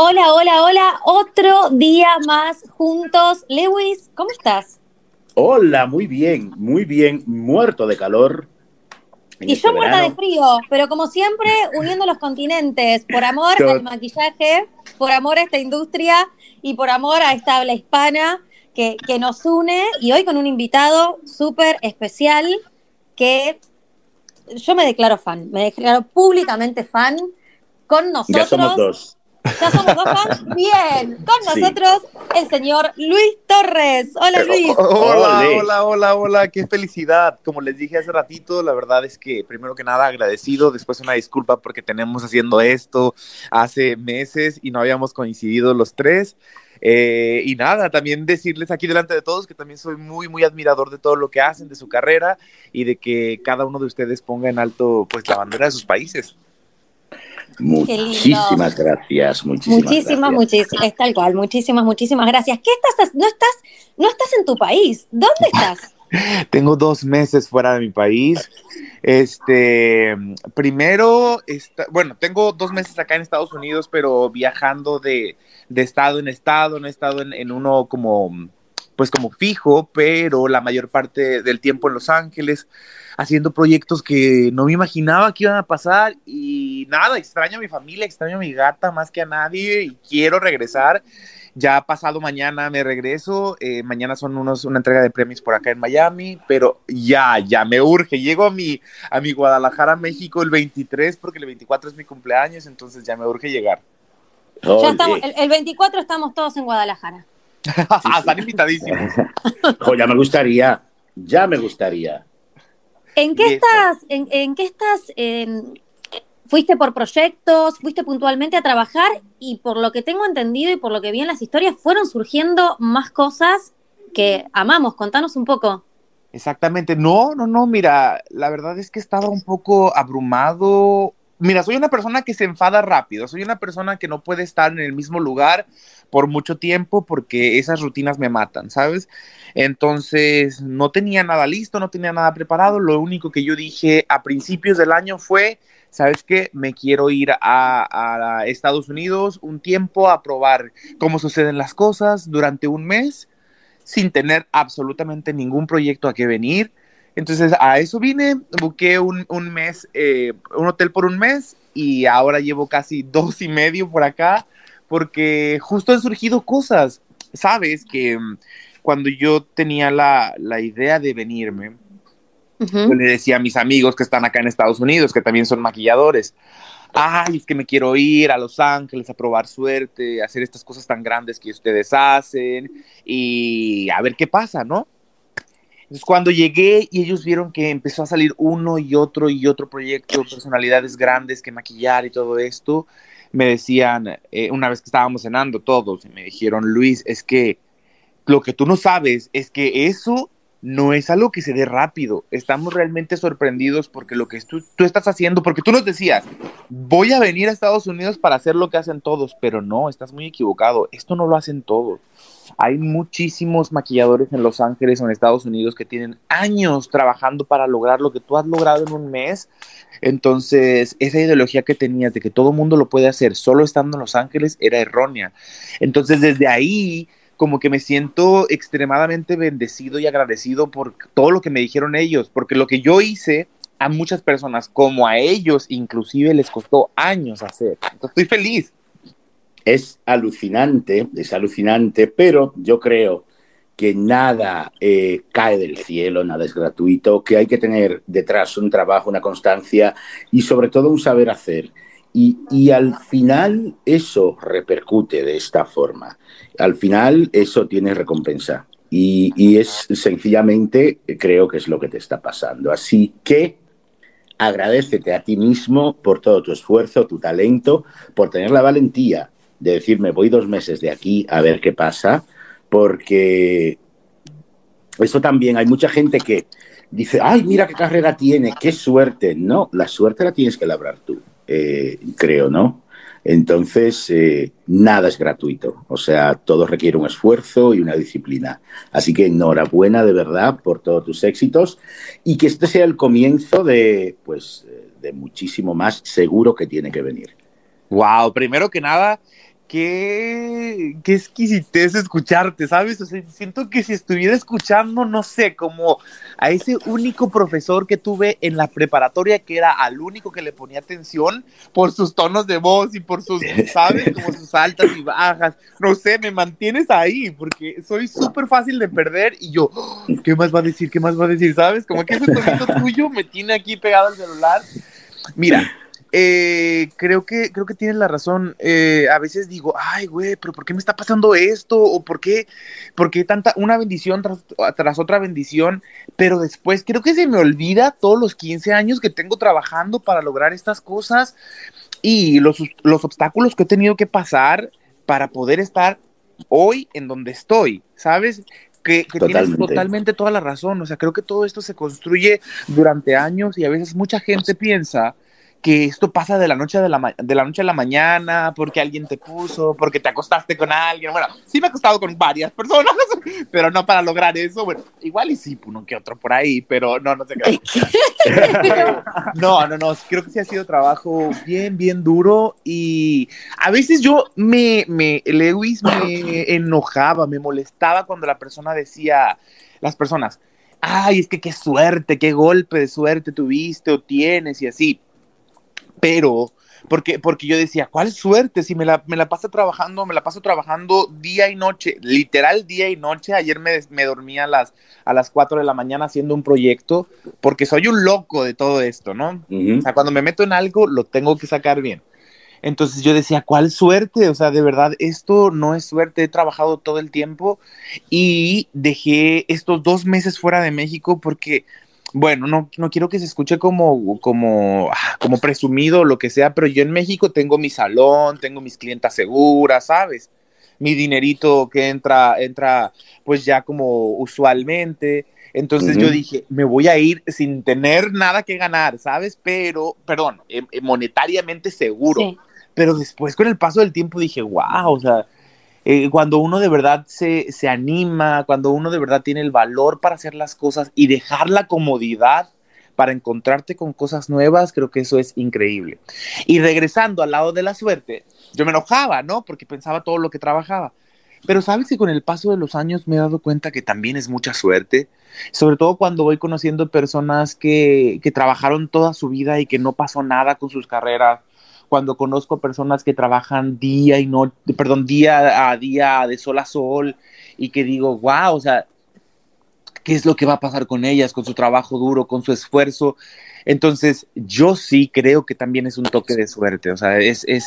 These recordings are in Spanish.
Hola, hola, hola. Otro día más juntos. Lewis, ¿cómo estás? Hola, muy bien, muy bien. Muerto de calor. Y yo muerta de frío, pero como siempre, uniendo los continentes, por amor al maquillaje, por amor a esta industria y por amor a esta habla hispana que, que nos une. Y hoy con un invitado súper especial que yo me declaro fan, me declaro públicamente fan. Con nosotros. Ya somos dos. Ya somos dos fans. Bien. Con nosotros el señor Luis Torres. Hola Luis. Hola, hola, hola, hola. Qué felicidad. Como les dije hace ratito, la verdad es que primero que nada agradecido. Después una disculpa porque tenemos haciendo esto hace meses y no habíamos coincidido los tres. Eh, y nada, también decirles aquí delante de todos que también soy muy, muy admirador de todo lo que hacen, de su carrera y de que cada uno de ustedes ponga en alto pues la bandera de sus países. Muchísimas gracias, muchísimas, muchísimas, muchísimas, es tal cual, muchísimas, muchísimas gracias. ¿Qué estás? No estás, no estás en tu país. ¿Dónde estás? Tengo dos meses fuera de mi país. Este, primero, bueno, tengo dos meses acá en Estados Unidos, pero viajando de, estado en estado, no he estado en, uno como, pues como fijo, pero la mayor parte del tiempo en Los Ángeles, haciendo proyectos que no me imaginaba que iban a pasar y nada, extraño a mi familia, extraño a mi gata más que a nadie y quiero regresar. Ya pasado mañana me regreso. Eh, mañana son unos, una entrega de premios por acá en Miami, pero ya, ya me urge. Llego a mi, a mi Guadalajara, México el 23 porque el 24 es mi cumpleaños, entonces ya me urge llegar. Ya estamos, el, 24 estamos todos en Guadalajara. Están invitadísimos. ya me gustaría, ya me gustaría. ¿En qué estás? En, en, qué estás? En, fuiste por proyectos, fuiste puntualmente a trabajar y por lo que tengo entendido y por lo que vi en las historias, fueron surgiendo más cosas que amamos. Contanos un poco. Exactamente, no, no, no, mira, la verdad es que estaba un poco abrumado. Mira, soy una persona que se enfada rápido, soy una persona que no puede estar en el mismo lugar por mucho tiempo porque esas rutinas me matan, ¿sabes? Entonces, no tenía nada listo, no tenía nada preparado, lo único que yo dije a principios del año fue, ¿sabes qué? Me quiero ir a, Estados Unidos un tiempo a probar cómo suceden las cosas durante un mes sin tener absolutamente ningún proyecto a que venir. Entonces a eso vine, busqué un, mes, eh, un hotel por un mes y ahora llevo casi dos y medio por acá porque justo han surgido cosas. Sabes que mm, cuando yo tenía la, la idea de venirme, yo le decía a mis amigos que están acá en Estados Unidos, que también son maquilladores, ay, es que me quiero ir a Los Ángeles a probar suerte, a hacer estas cosas tan grandes que ustedes hacen y a ver qué pasa, ¿no? Entonces cuando llegué y ellos vieron que empezó a salir uno y otro y otro proyecto, personalidades grandes que maquillar y todo esto, me decían, eh, una vez que estábamos cenando todos, y me dijeron, Luis, es que lo que tú no sabes es que eso no es algo que se dé rápido. Estamos realmente sorprendidos porque lo que tú, tú, estás haciendo, porque tú nos decías, voy a venir a Estados Unidos para hacer lo que hacen todos, pero no, estás muy equivocado. Esto no lo hacen todos. Hay muchísimos maquilladores en Los Ángeles o en Estados Unidos que tienen años trabajando para lograr lo que tú has logrado en un mes. Entonces, esa ideología que tenías de que todo mundo lo puede hacer solo estando en Los Ángeles era errónea. Entonces, desde ahí como que me siento extremadamente bendecido y agradecido por todo lo que me dijeron ellos, porque lo que yo hice a muchas personas, como a ellos inclusive, les costó años hacer. Entonces estoy feliz. Es alucinante, es alucinante, pero yo creo que nada eh, cae del cielo, nada es gratuito, que hay que tener detrás un trabajo, una constancia y sobre todo un saber hacer. Y, al final eso repercute de esta forma. Al final eso tiene recompensa. Y, es sencillamente, creo que es lo que te está pasando. Así que agradecete a ti mismo por todo tu esfuerzo, tu talento, por tener la valentía de decirme voy dos meses de aquí a ver qué pasa, porque eso también hay mucha gente que dice, ay, mira qué carrera tiene, qué suerte. No, la suerte la tienes que labrar tú. Eh, creo, ¿no? Entonces, eh, nada es gratuito, o sea, todo requiere un esfuerzo y una disciplina. Así que enhorabuena de verdad por todos tus éxitos y que este sea el comienzo de, pues, de muchísimo más seguro que tiene que venir. Wow, primero que nada, qué, qué exquisitez escucharte, ¿sabes? O sea, siento que si estuviera escuchando, no sé, como a ese único profesor que tuve en la preparatoria, que era al único que le ponía atención por sus tonos de voz y por sus, ¿sabes? Como sus altas y bajas. No sé, me mantienes ahí, porque soy súper fácil de perder y yo, oh, ¿qué más va a decir? ¿Qué más va a decir? ¿Sabes? Como que ese tonito tuyo me tiene aquí pegado al celular. Mira, eh, creo que creo que tienes la razón. Eh, a veces digo, ay, güey, pero ¿por qué me está pasando esto? O ¿por qué, por qué tanta una bendición tras, tras, otra bendición? Pero después creo que se me olvida todos los 15 años que tengo trabajando para lograr estas cosas y los, los obstáculos que he tenido que pasar para poder estar hoy en donde estoy, ¿sabes? Que, que tienes totalmente toda la razón. O sea, creo que todo esto se construye durante años y a veces mucha gente piensa que esto pasa de la noche de la, de la noche a la mañana, porque alguien te puso, porque te acostaste con alguien. Bueno, sí me he acostado con varias personas, pero no para lograr eso. Bueno, igual y sí, uno que otro por ahí, pero no, no sé qué. no, no, no, creo que sí ha sido trabajo bien, bien duro y a veces yo me, me, Lewis me enojaba, me molestaba cuando la persona decía, las personas, ay, es que qué suerte, qué golpe de suerte tuviste o tienes y así pero porque, porque yo decía, ¿cuál suerte? Si me la, me la paso trabajando, me la paso trabajando día y noche, literal día y noche. Ayer me, me dormí a las, a las 4 de la mañana haciendo un proyecto, porque soy un loco de todo esto, ¿no? O sea, cuando me meto en algo, lo tengo que sacar bien. Entonces yo decía, ¿cuál suerte? O sea, de verdad, esto no es suerte. He trabajado todo el tiempo y dejé estos dos meses fuera de México porque bueno, no, no quiero que se escuche como, como, ah, como presumido o lo que sea, pero yo en México tengo mi salón, tengo mis clientas seguras, ¿sabes? Mi dinerito que entra, entra pues ya como usualmente. Entonces yo dije, me voy a ir sin tener nada que ganar, ¿sabes? Pero, perdón, em, em, monetariamente seguro. Pero después con el paso del tiempo dije, wow, o sea, eh, cuando uno de verdad se, se, anima, cuando uno de verdad tiene el valor para hacer las cosas y dejar la comodidad para encontrarte con cosas nuevas, creo que eso es increíble. Y regresando al lado de la suerte, yo me enojaba, ¿no? Porque pensaba todo lo que trabajaba. Pero sabes que con el paso de los años me he dado cuenta que también es mucha suerte, sobre todo cuando voy conociendo personas que, que trabajaron toda su vida y que no pasó nada con sus carreras, cuando conozco personas que trabajan día y noche, perdón, día a día, de sol a sol, y que digo, wow, o sea, ¿qué es lo que va a pasar con ellas, con su trabajo duro, con su esfuerzo? Entonces, yo sí creo que también es un toque de suerte, o sea, es, es,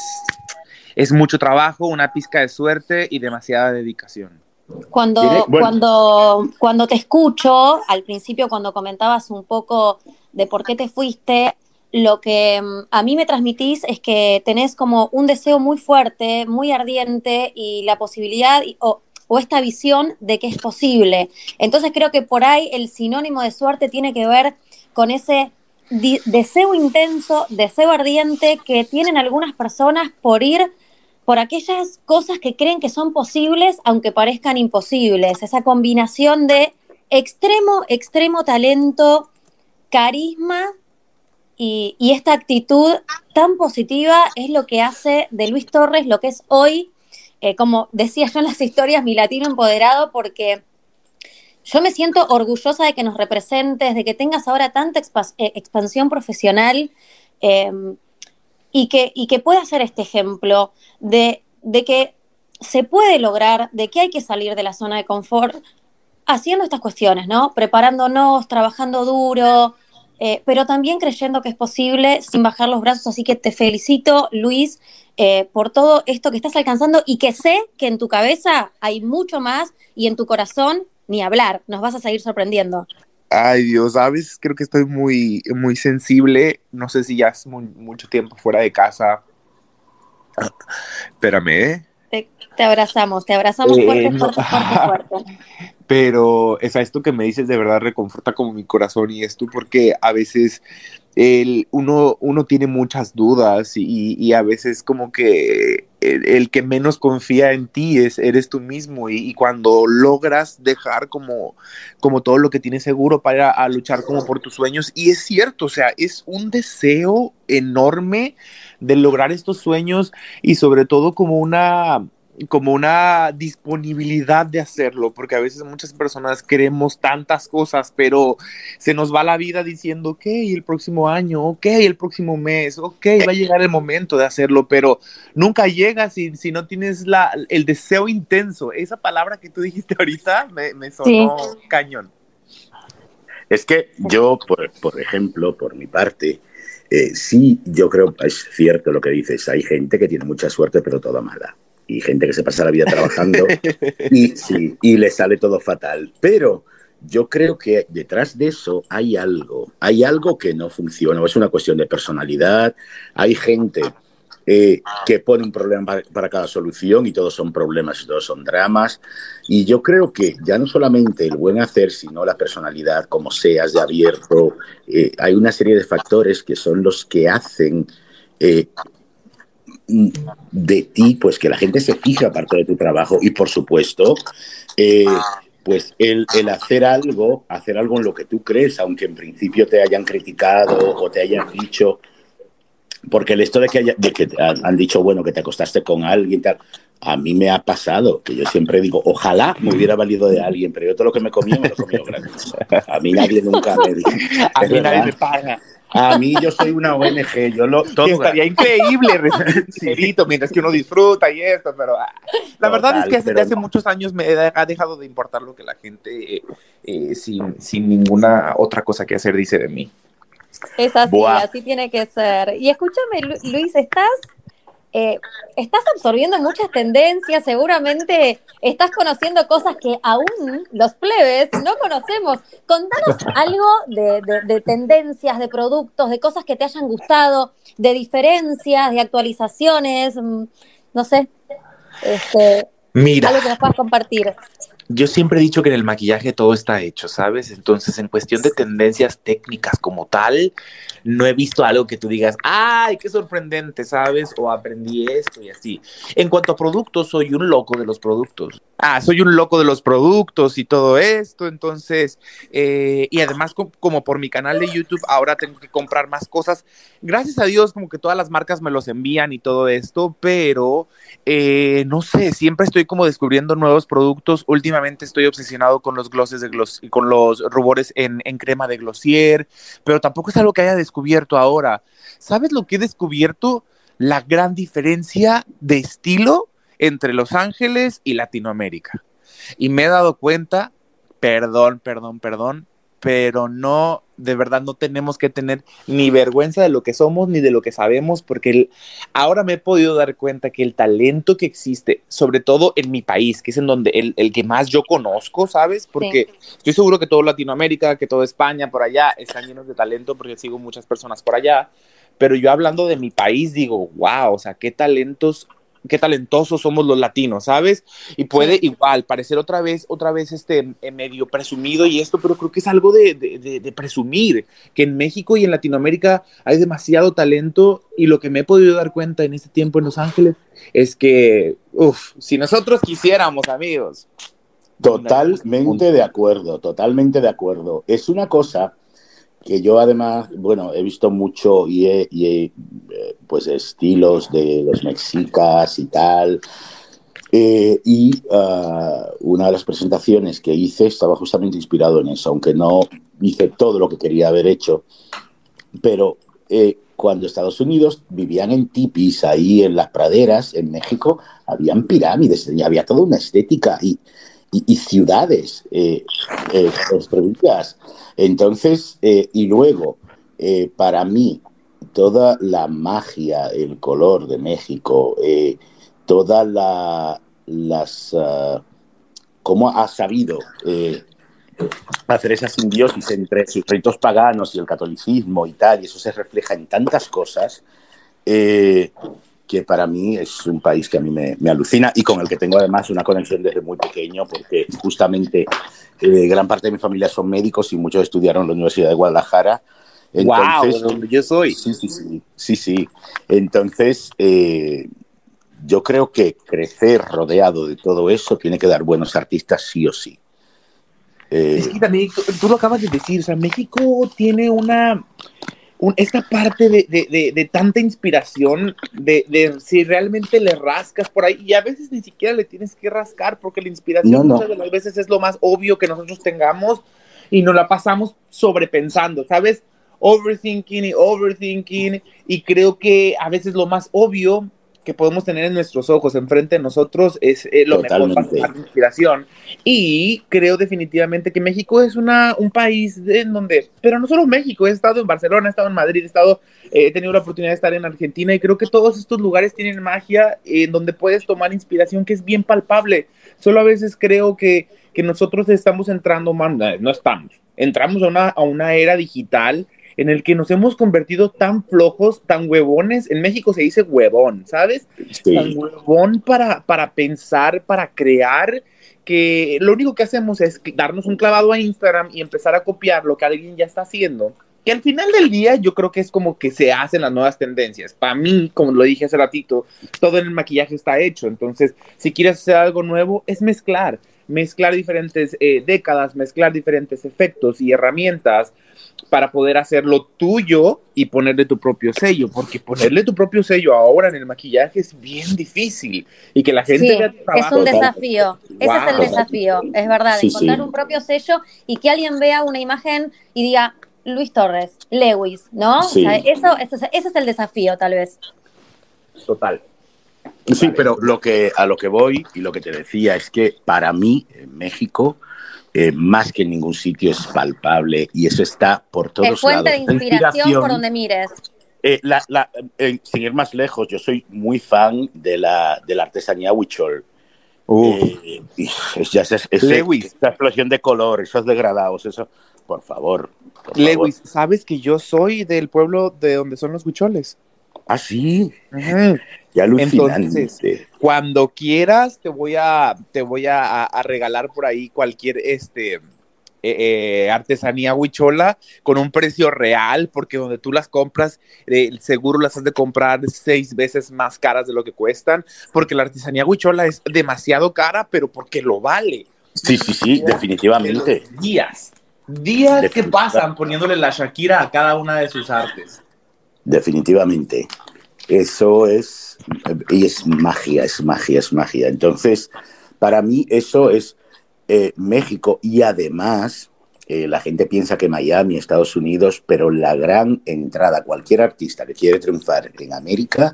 es mucho trabajo, una pizca de suerte y demasiada dedicación. Cuando, cuando, cuando te escucho, al principio cuando comentabas un poco de por qué te fuiste, lo que mm, a mí me transmitís es que tenés como un deseo muy fuerte, muy ardiente y la posibilidad o, esta visión de que es posible. Entonces creo que por ahí el sinónimo de suerte tiene que ver con ese deseo intenso, deseo ardiente que tienen algunas personas por ir por aquellas cosas que creen que son posibles aunque parezcan imposibles. Esa combinación de extremo, extremo talento, carisma y, esta actitud tan positiva es lo que hace de Luis Torres lo que es hoy, eh, como decía yo en las historias, mi latino empoderado, porque yo me siento orgullosa de que nos representes, de que tengas ahora tanta eh, expansión profesional em, y, que, y que puedas ser este ejemplo de, de que se puede lograr, de que hay que salir de la zona de confort haciendo estas cuestiones, ¿no? Preparándonos, trabajando duro, eh, pero también creyendo que es posible sin bajar los brazos. Así que te felicito, Luis, eh, por todo esto que estás alcanzando y que sé que en tu cabeza hay mucho más y en tu corazón ni hablar. Nos vas a seguir sorprendiendo. Ay, Dios, sabes, creo que estoy muy, muy sensible. No sé si ya es mucho tiempo fuera de casa. Espérame, ¿eh? Te, abrazamos, te abrazamos fuerte, fuerte, fuerte, fuerte. pero es esto que me dices de verdad reconforta como mi corazón y esto porque a veces el, uno, uno tiene muchas dudas y, a veces como que el, que menos confía en ti es, eres tú mismo y, cuando logras dejar como, como todo lo que tienes seguro para a luchar como por tus sueños y es cierto, o sea, es un deseo enorme de lograr estos sueños y sobre todo como una como una disponibilidad de hacerlo, porque a veces muchas personas queremos tantas cosas, pero se nos va la vida diciendo, ok, el próximo año, ok, el próximo mes, ok, va a llegar el momento de hacerlo, pero nunca llega si, si no tienes la, el deseo intenso. Esa palabra que tú dijiste ahorita me, me sonó cañón. Es que yo, por, por ejemplo, por mi parte, eh, sí, yo creo, es cierto lo que dices, hay gente que tiene mucha suerte, pero toda mala y gente que se pasa la vida trabajando y, y le sale todo fatal. Pero yo creo que detrás de eso hay algo, hay algo que no funciona, es una cuestión de personalidad, hay gente eh, que pone un problema para, cada solución y todos son problemas y todos son dramas. Y yo creo que ya no solamente el buen hacer, sino la personalidad, como seas de abierto, eh, hay una serie de factores que son los que hacen eh, de ti, pues que la gente se fija aparte de tu trabajo y por supuesto, eh, pues el, hacer algo, hacer algo en lo que tú crees, aunque en principio te hayan criticado o te hayan dicho, porque esto de que, haya, de que han, dicho, bueno, que te acostaste con alguien, tal, a mí me ha pasado, que yo siempre digo, ojalá me hubiera valido de alguien, pero yo todo lo que me comí me lo comí gratis. A mí nadie nunca me dice. A mí nadie me paga. A mí yo soy una ONG, yo lo todo estaría increíble, recibirito, mientras que uno disfruta y esto, pero ah, la verdad es que desde hace muchos años me ha dejado de importar lo que la gente eh, eh, sin, sin ninguna otra cosa que hacer dice de mí. Es así, así tiene que ser. Y escúchame, Luis, ¿estás eh, estás absorbiendo muchas tendencias, seguramente estás conociendo cosas que aún los plebes no conocemos. Contanos algo de, tendencias, de productos, de cosas que te hayan gustado, de diferencias, de actualizaciones, mm, no sé. Este, Mira. Algo que nos puedas compartir yo siempre he dicho que en el maquillaje todo está hecho, ¿sabes? Entonces, en cuestión de tendencias técnicas como tal, no he visto algo que tú digas, ¡ay, qué sorprendente, ¿sabes? O aprendí esto y así. En cuanto a productos, soy un loco de los productos. Ah, soy un loco de los productos y todo esto, entonces, eh, y además como por mi canal de YouTube, ahora tengo que comprar más cosas. Gracias a Dios, como que todas las marcas me los envían y todo esto, pero eh, no sé, siempre estoy como descubriendo nuevos productos. Últimamente estoy obsesionado con los glosses de gloss, con los rubores en, en crema de glossier, pero tampoco es algo que haya descubierto ahora. ¿Sabes lo que he descubierto? La gran diferencia de estilo entre Los Ángeles y Latinoamérica. Y me he dado cuenta, perdón, perdón, perdón, pero no, de verdad no tenemos que tener ni vergüenza de lo que somos ni de lo que sabemos, porque ahora me he podido dar cuenta que el talento que existe, sobre todo en mi país, que es en donde el, que más yo conozco, ¿sabes? Porque estoy seguro que todo Latinoamérica, que todo España, por allá, están llenos de talento, porque sigo muchas personas por allá, pero yo hablando de mi país digo, wow, o sea, qué talentos qué talentosos somos los latinos, ¿sabes? Y puede igual parecer otra vez, otra vez este eh, medio presumido y esto, pero creo que es algo de, de, presumir, que en México y en Latinoamérica hay demasiado talento y lo que me he podido dar cuenta en este tiempo en Los Ángeles es que, uff, si nosotros quisiéramos, amigos. Totalmente de acuerdo, totalmente de acuerdo. Es una cosa que yo además, bueno, he visto mucho y he, eh, pues estilos de los mexicas y tal. Eh, y ah, una de las presentaciones que hice estaba justamente inspirado en eso, aunque no hice todo lo que quería haber hecho. Pero eh, cuando Estados Unidos vivían en tipis ahí en las praderas, en México, habían pirámides y había toda una estética y, y, ciudades eh, construidas. Entonces, eh, y luego, eh, para mí, toda la magia, el color de México, eh, toda la, las... Uh, cómo ha sabido hacer esa simbiosis entre sus ritos paganos y el catolicismo y tal, y eso se refleja en tantas cosas, que para mí es un país que a mí me, me, alucina y con el que tengo además una conexión desde muy pequeño, porque justamente eh, gran parte de mi familia son médicos y muchos estudiaron en la Universidad de Guadalajara. Entonces, wow, yo soy. Sí, sí, sí. sí, sí. Entonces, eh, yo creo que crecer rodeado de todo eso tiene que dar buenos artistas sí o sí. Eh, es que también, tú lo acabas de decir, o sea, México tiene una, esta parte de, tanta inspiración, de, si realmente le rascas por ahí, y a veces ni siquiera le tienes que rascar, porque la inspiración muchas de las veces es lo más obvio que nosotros tengamos y nos la pasamos sobrepensando, ¿sabes? Overthinking y overthinking, y creo que a veces lo más obvio que podemos tener en nuestros ojos, enfrente de nosotros, es eh, lo mejor para inspiración. Y creo definitivamente que México es una, un país en donde, pero no solo México, he estado en Barcelona, he estado en Madrid, he, estado, eh, he tenido la oportunidad de estar en Argentina y creo que todos estos lugares tienen magia en donde puedes tomar inspiración que es bien palpable. Solo a veces creo que, que nosotros estamos entrando, no estamos, entramos a una, a una era digital en el que nos hemos convertido tan flojos, tan huevones. En México se dice huevón, ¿sabes? Tan huevón para, para pensar, para crear, que lo único que hacemos es darnos un clavado a Instagram y empezar a copiar lo que alguien ya está haciendo. Que al final del día yo creo que es como que se hacen las nuevas tendencias. Para mí, como lo dije hace ratito, todo en el maquillaje está hecho. Entonces, si quieres hacer algo nuevo, es mezclar mezclar diferentes eh, décadas, mezclar diferentes efectos y herramientas para poder hacerlo tuyo y ponerle tu propio sello, porque ponerle tu propio sello ahora en el maquillaje es bien difícil y que la gente sí, es un desafío, ese es el desafío, es verdad, encontrar un propio sello y que alguien vea una imagen y diga Luis Torres, Lewis, ¿no? eso, ese es el desafío tal vez. Total. Sí, pero lo que, a lo que voy y lo que te decía es que para mí en México eh, más que en ningún sitio es palpable y eso está por todos lados. Es fuente de inspiración, por donde mires. Eh, la, eh, sin ir más lejos, yo soy muy fan de la, de la artesanía huichol. es, es, esa explosión de color, esos degradados, eso, por favor. Lewis, ¿sabes que yo soy del pueblo de donde son los huicholes? Ah, sí. Entonces, cuando quieras, te voy a, te voy a, regalar por ahí cualquier este, eh, eh, artesanía huichola con un precio real, porque donde tú las compras, eh, seguro las has de comprar seis veces más caras de lo que cuestan, porque la artesanía huichola es demasiado cara, pero porque lo vale. Sí, sí, sí, definitivamente. Días, días que pasan poniéndole la Shakira a cada una de sus artes. Definitivamente. Eso es, y es magia, es magia, es magia. Entonces, para mí eso es eh, México y además eh, la gente piensa que Miami, Estados Unidos, pero la gran entrada, cualquier artista que quiere triunfar en América,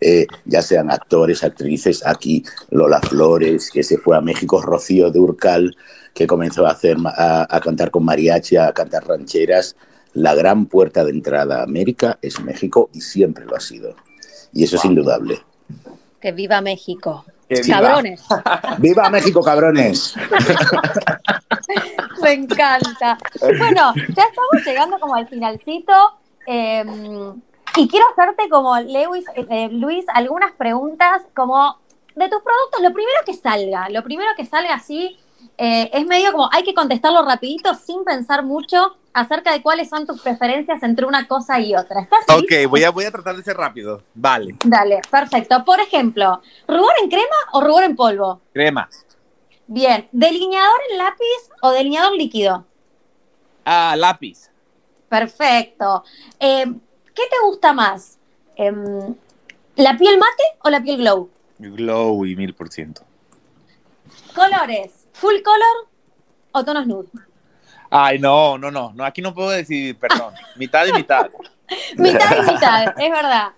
eh, ya sean actores, actrices, aquí Lola Flores, que se fue a México, Rocío Durcal, que comenzó a, hacer, a cantar con mariachi, a cantar rancheras, la gran puerta de entrada a América es México y siempre lo ha sido. Y eso es indudable. Que viva México. cabrones. ¡Viva México, cabrones! Me encanta. Bueno, ya estamos llegando como al finalcito. Em, y quiero hacerte como Lewis, eh, Luis, algunas preguntas como de tus productos, lo primero que salga, lo primero que salga así, eh, es medio como hay que contestarlo rapidito sin pensar mucho acerca de cuáles son tus preferencias entre una cosa y otra. ¿Estás ok, voy a, voy a tratar de ser rápido. Vale. Dale, perfecto. Por ejemplo, ¿rubor en crema o rubor en polvo? Crema. Bien, ¿delineador en lápiz o delineador líquido? Ah, lápiz. Perfecto. Eh, ¿Qué te gusta más? Em, ¿La piel mate o la piel glow? Glow y mil por ciento. Colores. ¿Full color o tonos nude? Ay, no, no, no, no, aquí no puedo decidir, perdón. mitad y mitad. mitad y mitad, es verdad.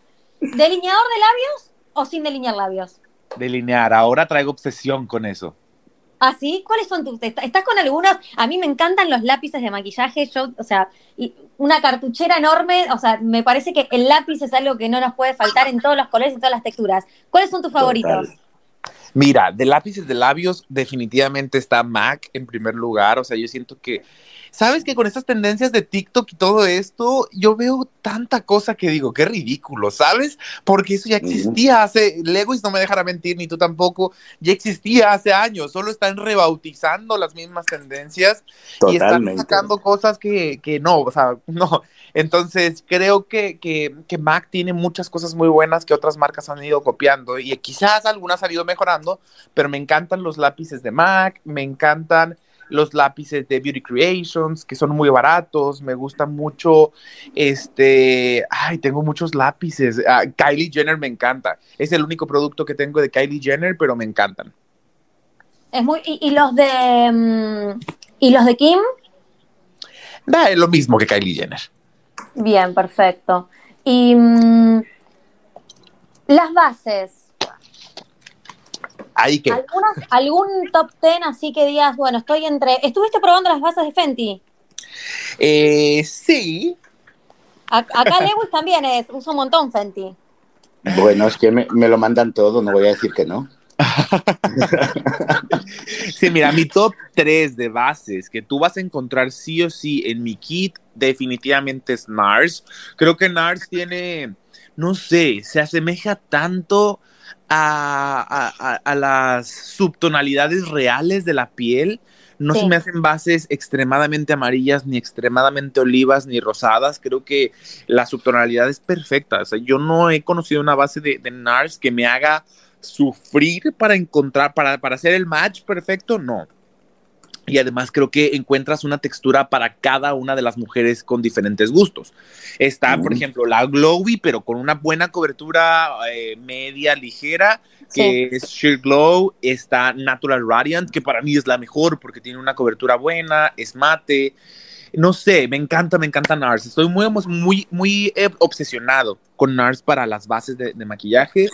¿Delineador de labios o sin delinear labios? Delinear, ahora traigo obsesión con eso. ¿Ah, sí? ¿Cuáles son tus? ¿Estás con algunos? A mí me encantan los lápices de maquillaje. Yo, o sea, una cartuchera enorme. O sea, me parece que el lápiz es algo que no nos puede faltar en todos los colores y todas las texturas. ¿Cuáles son tus favoritos? Mira, de lápices de labios definitivamente está MAC en primer lugar. O sea, yo siento que sabes que con estas tendencias de TikTok y todo esto, yo veo tanta cosa que digo, qué ridículo, ¿sabes? Porque eso ya existía hace, Lewis no me dejará mentir, ni tú tampoco, ya existía hace años, solo están rebautizando las mismas tendencias y están sacando cosas que, que no, o sea, no. Entonces, creo que, que, que Mac tiene muchas cosas muy buenas que otras marcas han ido copiando y quizás algunas han ido mejorando, pero me encantan los lápices de Mac, me encantan los lápices de Beauty Creations, que son muy baratos, me gusta mucho, este, ay, tengo muchos lápices, ah, Kylie Jenner me encanta, es el único producto que tengo de Kylie Jenner, pero me encantan. Es muy, y, los de, mm, y los de Kim? Da, es lo mismo que Kylie Jenner. Bien, perfecto. Y mm, las bases, ¿Algún top ten así que digas, bueno, estoy entre... ¿Estuviste probando las bases de Fenty? Eh, sí. acá Lewis también es, usa un montón Fenty. Bueno, es que me, lo mandan todo, no voy a decir que no. sí, mira, mi top 3 de bases que tú vas a encontrar sí o sí en mi kit definitivamente es NARS. Creo que NARS tiene, no sé, se asemeja tanto a, las subtonalidades reales de la piel. No se me hacen bases extremadamente amarillas, ni extremadamente olivas, ni rosadas. Creo que la subtonalidad es perfecta. yo no he conocido una base de, NARS que me haga sufrir para encontrar, para, para hacer el match perfecto. No y además creo que encuentras una textura para cada una de las mujeres con diferentes gustos. Está, por ejemplo, la Glowy, pero con una buena cobertura eh, media, ligera, que es Sheer Glow. Está Natural Radiant, que para mí es la mejor porque tiene una cobertura buena, es mate. No sé, me encanta, me encanta NARS. Estoy muy, muy, muy eh, obsesionado con NARS para las bases de, maquillaje.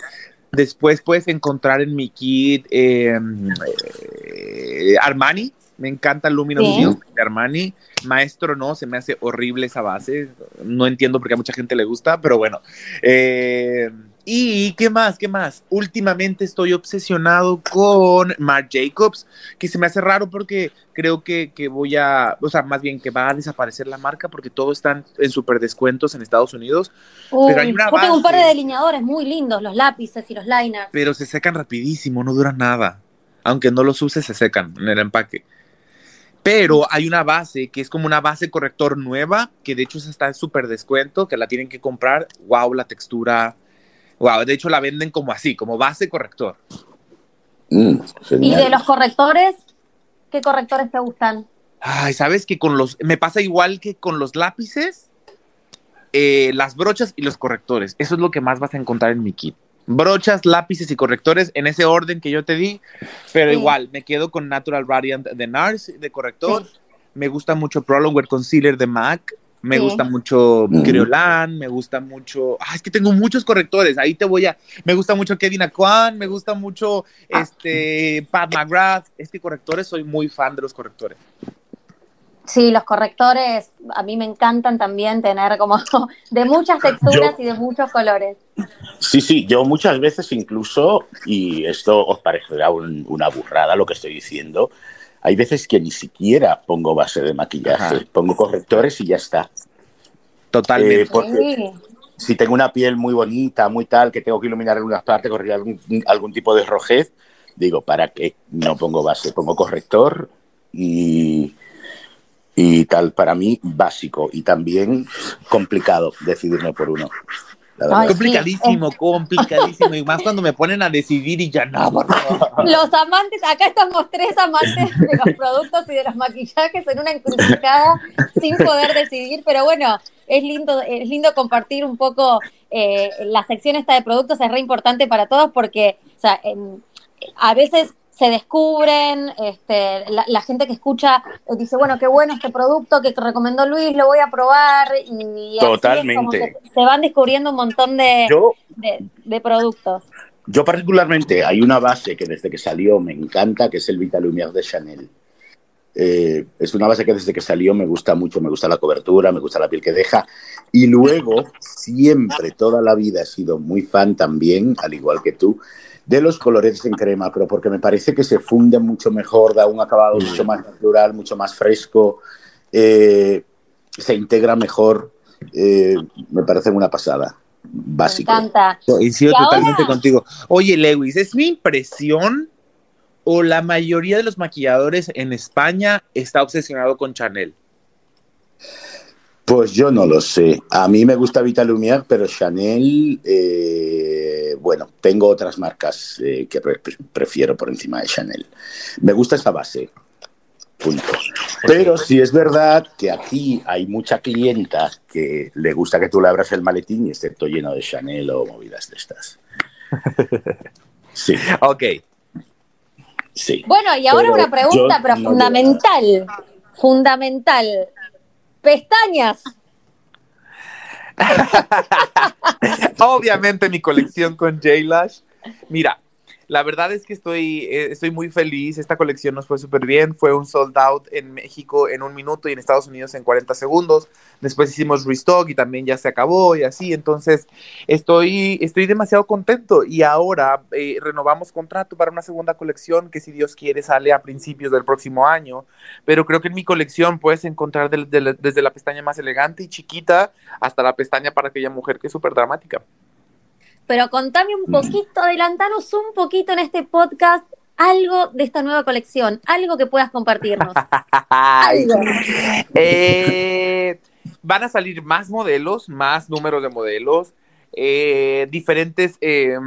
Después puedes encontrar en mi kit em, eh, Armani, me encanta Luminous de Armani. Maestro no, se me hace horrible esa base. No entiendo por qué a mucha gente le gusta, pero bueno. Eh, y qué más, qué más. Últimamente estoy obsesionado con Marc Jacobs, que se me hace raro porque creo que, voy a, o sea, más bien que va a desaparecer la marca porque todo está en super descuentos en Estados Unidos. pero hay una yo tengo un par de delineadores muy lindos, los lápices y los liners. Pero se secan rapidísimo, no duran nada. Aunque no los uses, se secan en el empaque pero hay una base que es como una base corrector nueva, que de hecho está en súper descuento, que la tienen que comprar. Wow, la textura. Wow, de hecho la venden como así, como base corrector. Mm, ¿Y de los correctores? ¿Qué correctores te gustan? Ay, sabes que con los. Me pasa igual que con los lápices, eh, las brochas y los correctores. Eso es lo que más vas a encontrar en mi kit brochas, lápices y correctores en ese orden que yo te di, pero igual me quedo con Natural Radiant de NARS de corrector. Me gusta mucho Prolonger Concealer de MAC. Me gusta mucho Creolan, me gusta mucho. Ah, es que tengo muchos correctores. Ahí te voy a. Me gusta mucho Kevin Aquan, me gusta mucho ah. este Pat McGrath. Este correctores, soy muy fan de los correctores. Sí, los correctores a mí me encantan también tener como de muchas texturas y de muchos colores. Sí, sí, yo muchas veces incluso, y esto os parecerá una burrada lo que estoy diciendo, hay veces que ni siquiera pongo base de maquillaje, pongo correctores y ya está. Totalmente. Eh, porque si tengo una piel muy bonita, muy tal, que tengo que iluminar en unas partes, corregir algún, algún tipo de rojez, digo, ¿para qué? No pongo base, pongo corrector y y tal, para mí básico y también complicado decidirme por uno. complicadísimo, complicadísimo. Y más cuando me ponen a decidir y ya no, Los amantes, acá estamos tres amantes de los productos y de los maquillajes en una encrucijada sin poder decidir, pero bueno, es lindo, es lindo compartir un poco eh, la sección esta de productos, es re importante para todos porque, o sea, a veces se descubren, este, la, gente que escucha eh, dice, bueno, qué bueno este producto que recomendó Luis, lo voy a probar y Totalmente. se van descubriendo un montón de, de, productos. Yo particularmente hay una base que desde que salió me encanta, que es el Vitalumière de Chanel. Eh, es una base que desde que salió me gusta mucho, me gusta la cobertura, me gusta la piel que deja. Y luego, siempre, toda la vida he sido muy fan también, al igual que tú, de los colores en crema, pero porque me parece que se funde mucho mejor, da un acabado mucho más natural, mucho más fresco. eh, se integra mejor, eh, me parece una pasada. Básico. Me encanta. Coincido totalmente contigo. Oye, Lewis, ¿es mi impresión o la mayoría de los maquilladores en España está obsesionado con Chanel? Pues yo no lo sé. A mí me gusta Vita Lumière, pero Chanel, eh, bueno, tengo otras marcas eh, que pre prefiero por encima de Chanel. Me gusta esa base. Punto. Pero sí es verdad que aquí hay mucha clienta que le gusta que tú le abras el maletín y esté todo lleno de Chanel o movidas de estas. Sí. Ok. Sí. Bueno, y ahora una pregunta, pero fundamental. Fundamental. Pestañas. Obviamente mi colección con J-Lash. Mira, la verdad es que estoy, eh, estoy muy feliz. Esta colección nos fue súper bien. Fue un sold out en México en un minuto y en Estados Unidos en 40 segundos. Después hicimos restock y también ya se acabó y así. Entonces, estoy, estoy demasiado contento. Y ahora eh, renovamos contrato para una segunda colección que, si Dios quiere, sale a principios del próximo año. Pero creo que en mi colección puedes encontrar desde la pestaña más elegante y chiquita hasta la pestaña para aquella mujer que es súper dramática pero contame un poquito, adelantanos un poquito en este podcast algo de esta nueva colección, algo que puedas compartirnos. Eh, van a salir más modelos, más números de modelos, eh, diferentes eh,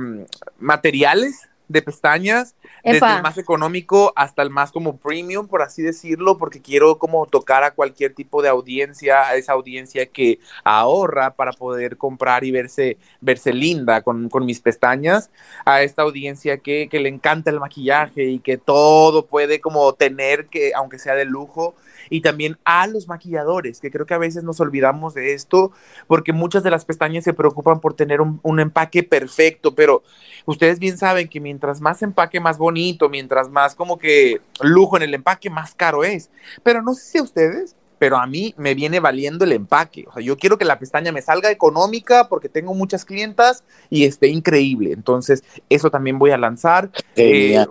materiales de pestañas, desde el más económico hasta el más como premium, por así decirlo, porque quiero como tocar a cualquier tipo de audiencia, a esa audiencia que ahorra para poder comprar y verse, verse linda con, con mis pestañas, a esta audiencia que, que le encanta el maquillaje y que todo puede como tener que, aunque sea de lujo, y también a los maquilladores, que creo que a veces nos olvidamos de esto, porque muchas de las pestañas se preocupan por tener un, empaque perfecto, pero ustedes bien saben que mientras más empaque más bonito, mientras más como que lujo en el empaque, más caro es. Pero no sé si a ustedes, pero a mí me viene valiendo el empaque. O sea, yo quiero que la pestaña me salga económica porque tengo muchas clientas y esté increíble. Entonces, eso también voy a lanzar. Eh,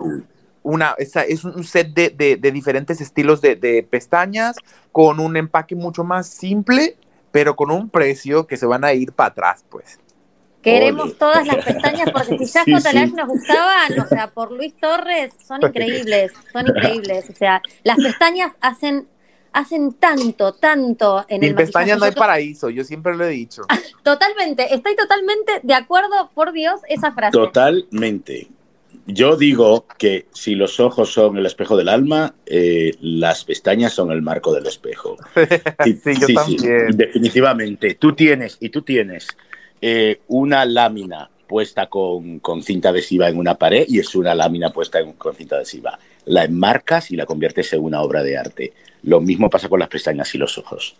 una, es un set de, diferentes estilos de, pestañas con un empaque mucho más simple, pero con un precio que se van a ir para atrás, pues. Queremos todas las pestañas porque si ya sí, nos gustaban, o sea, por Luis Torres, son increíbles, son increíbles. O sea, las pestañas hacen hacen tanto, tanto en Sin pestañas no hay paraíso, yo siempre lo he dicho. Totalmente, estoy totalmente de acuerdo, por Dios, esa frase. Totalmente. Yo digo que si los ojos son el espejo del alma, eh, las pestañas son el marco del espejo. sí, yo también. definitivamente. Tú tienes, y tú tienes eh, una lámina puesta con, cinta adhesiva en una pared y es una lámina puesta con cinta adhesiva. La enmarcas y la conviertes en una obra de arte. Lo mismo pasa con las pestañas y los ojos.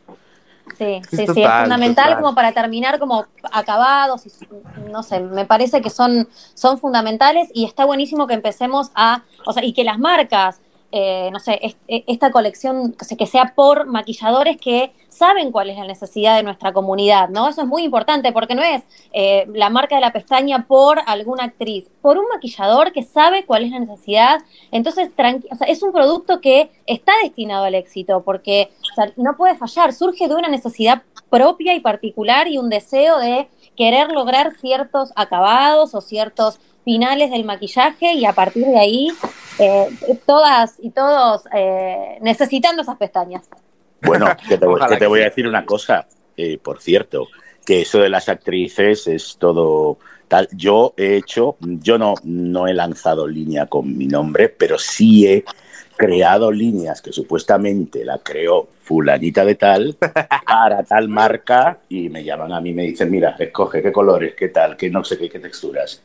Sí, sí, sí, es fundamental como para terminar como acabados, y, no sé, me parece que son, son fundamentales y está buenísimo que empecemos a, o sea, y que las marcas eh, no sé, e, esta colección que sea por maquilladores que saben cuál es la necesidad de nuestra comunidad, ¿no? Eso es muy importante porque no es eh, la marca de la pestaña por alguna actriz, por un maquillador que sabe cuál es la necesidad. Entonces, es un producto que está destinado al éxito porque no puede fallar, surge de una necesidad propia y particular y un deseo de querer lograr ciertos acabados o ciertos finales del maquillaje y a partir de ahí eh, todas y todos eh, necesitando esas pestañas. Bueno, que te, voy, a decir una cosa, eh, por cierto, que eso de las actrices es todo tal. Yo he hecho, yo no, no he lanzado línea con mi nombre, pero sí he creado líneas que supuestamente la creó fulanita de tal para tal marca y me llaman a mí y me dicen, mira, escoge qué colores, qué tal, qué no sé qué, qué texturas.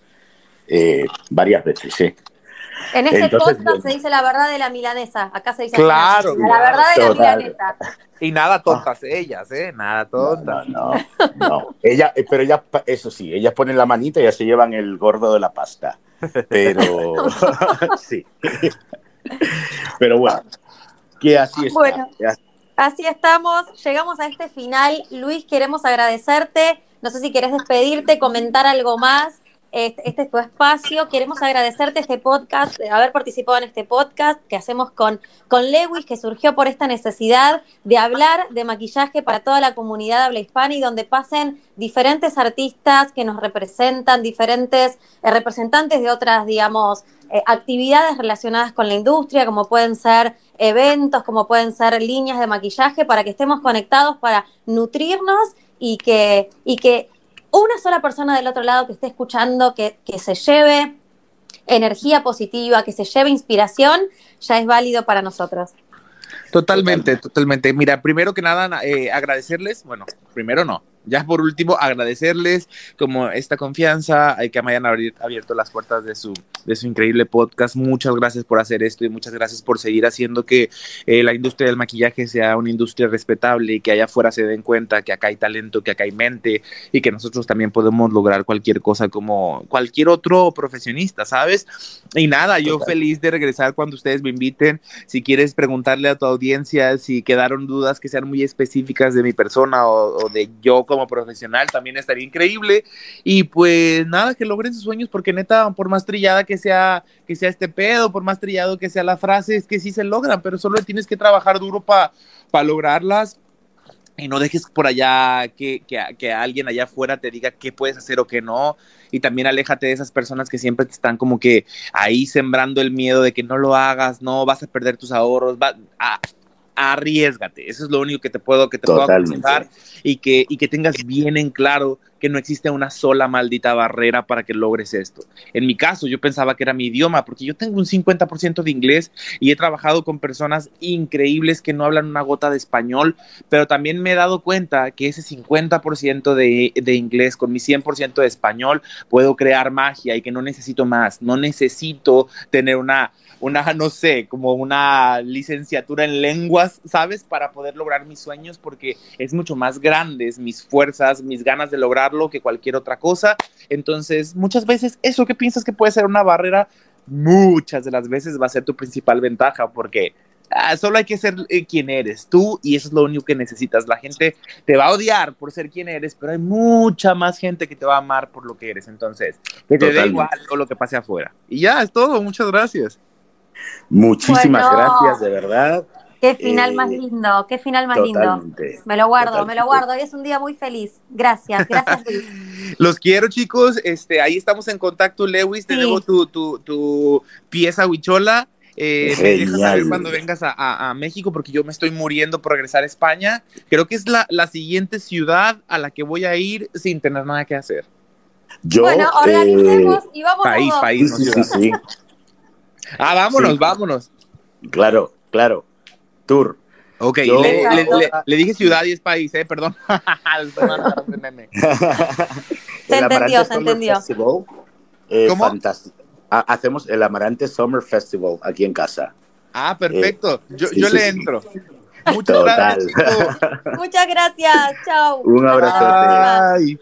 Eh, varias veces, ¿eh? En este podcast se dice la verdad de la milanesa. Acá se dice claro, la verdad de la milanesa. Y nada tontas ellas, ¿eh? Nada tontas. No, no, Ella, eh, pero ella, eso sí, ellas ponen la manita y ya se llevan el gordo de la pasta. Pero sí. Pero bueno, que así está. Bueno, así estamos. Llegamos a este final. Luis, queremos agradecerte. No sé si quieres despedirte, comentar algo más. Este, este, es tu espacio. Queremos agradecerte este podcast, haber participado en este podcast que hacemos con, con Lewis, que surgió por esta necesidad de hablar de maquillaje para toda la comunidad habla hispana y donde pasen diferentes artistas que nos representan, diferentes eh, representantes de otras, digamos, eh, actividades relacionadas con la industria, como pueden ser eventos, como pueden ser líneas de maquillaje, para que estemos conectados, para nutrirnos y que, y que una sola persona del otro lado que esté escuchando, que, que se lleve energía positiva, que se lleve inspiración, ya es válido para nosotros. Totalmente, totalmente. Mira, primero que nada, eh, agradecerles, bueno, primero no, ya por último, agradecerles como esta confianza, que me hayan abierto las puertas de su, de su increíble podcast. Muchas gracias por hacer esto y muchas gracias por seguir haciendo que eh, la industria del maquillaje sea una industria respetable y que allá afuera se den cuenta que acá hay talento, que acá hay mente y que nosotros también podemos lograr cualquier cosa como cualquier otro profesionista, ¿sabes? Y nada, yo feliz de regresar cuando ustedes me inviten. Si quieres preguntarle a tu audiencia si quedaron dudas que sean muy específicas de mi persona o, o de yo como profesional, también estaría increíble. Y pues nada, que logren sus sueños, porque neta, por más trillada que sea, que sea este pedo, por más trillado que sea la frase, es que sí se logran, pero solo tienes que trabajar duro para lograrlas y no dejes por allá que, que, que, alguien allá afuera te diga qué puedes hacer o qué no. Y también aléjate de esas personas que siempre te están como que ahí sembrando el miedo de que no lo hagas, no vas a perder tus ahorros. Va, a, arriesgate. Eso es lo único que te puedo, que te puedo aconsejar y que, y que tengas bien en claro que no existe una sola maldita barrera para que logres esto. En mi caso, yo pensaba que era mi idioma, porque yo tengo un 50% de inglés y he trabajado con personas increíbles que no hablan una gota de español, pero también me he dado cuenta que ese 50% de, de inglés con mi 100% de español puedo crear magia y que no necesito más, no necesito tener una una, no sé, como una licenciatura en lenguas, ¿sabes? Para poder lograr mis sueños, porque es mucho más grandes mis fuerzas, mis ganas de lograrlo que cualquier otra cosa. Entonces, muchas veces eso que piensas que puede ser una barrera, muchas de las veces va a ser tu principal ventaja, porque ah, solo hay que ser eh, quien eres tú y eso es lo único que necesitas. La gente te va a odiar por ser quien eres, pero hay mucha más gente que te va a amar por lo que eres. Entonces, que te dé igual todo lo que pase afuera. Y ya, es todo. Muchas gracias. Muchísimas gracias, de verdad. Qué final más eh, lindo, qué final más lindo. Me lo guardo, me lo guardo. Hoy es un día muy feliz. Gracias, gracias Luis. Los quiero, chicos. Este, ahí estamos en contacto, Lewis. Tenemos tu, tu, tu pieza huichola. Eh, me dejas saber cuando vengas a, a, México porque yo me estoy muriendo por regresar a España. Creo que es la, la, siguiente ciudad a la que voy a ir sin tener nada que hacer. Yo, bueno, organicemos y vamos País, país, no sí, sí. Ah, vámonos, vámonos. Claro, claro. Tour. Ok, le, dije ciudad y es país, ¿eh? Perdón. se entendió, se entendió. ¿Cómo? Fantástico. Hacemos el Amarante Summer Festival aquí en casa. Ah, perfecto. Eh, yo, yo le entro. Muchas gracias. Muchas gracias. Chao. Un abrazo.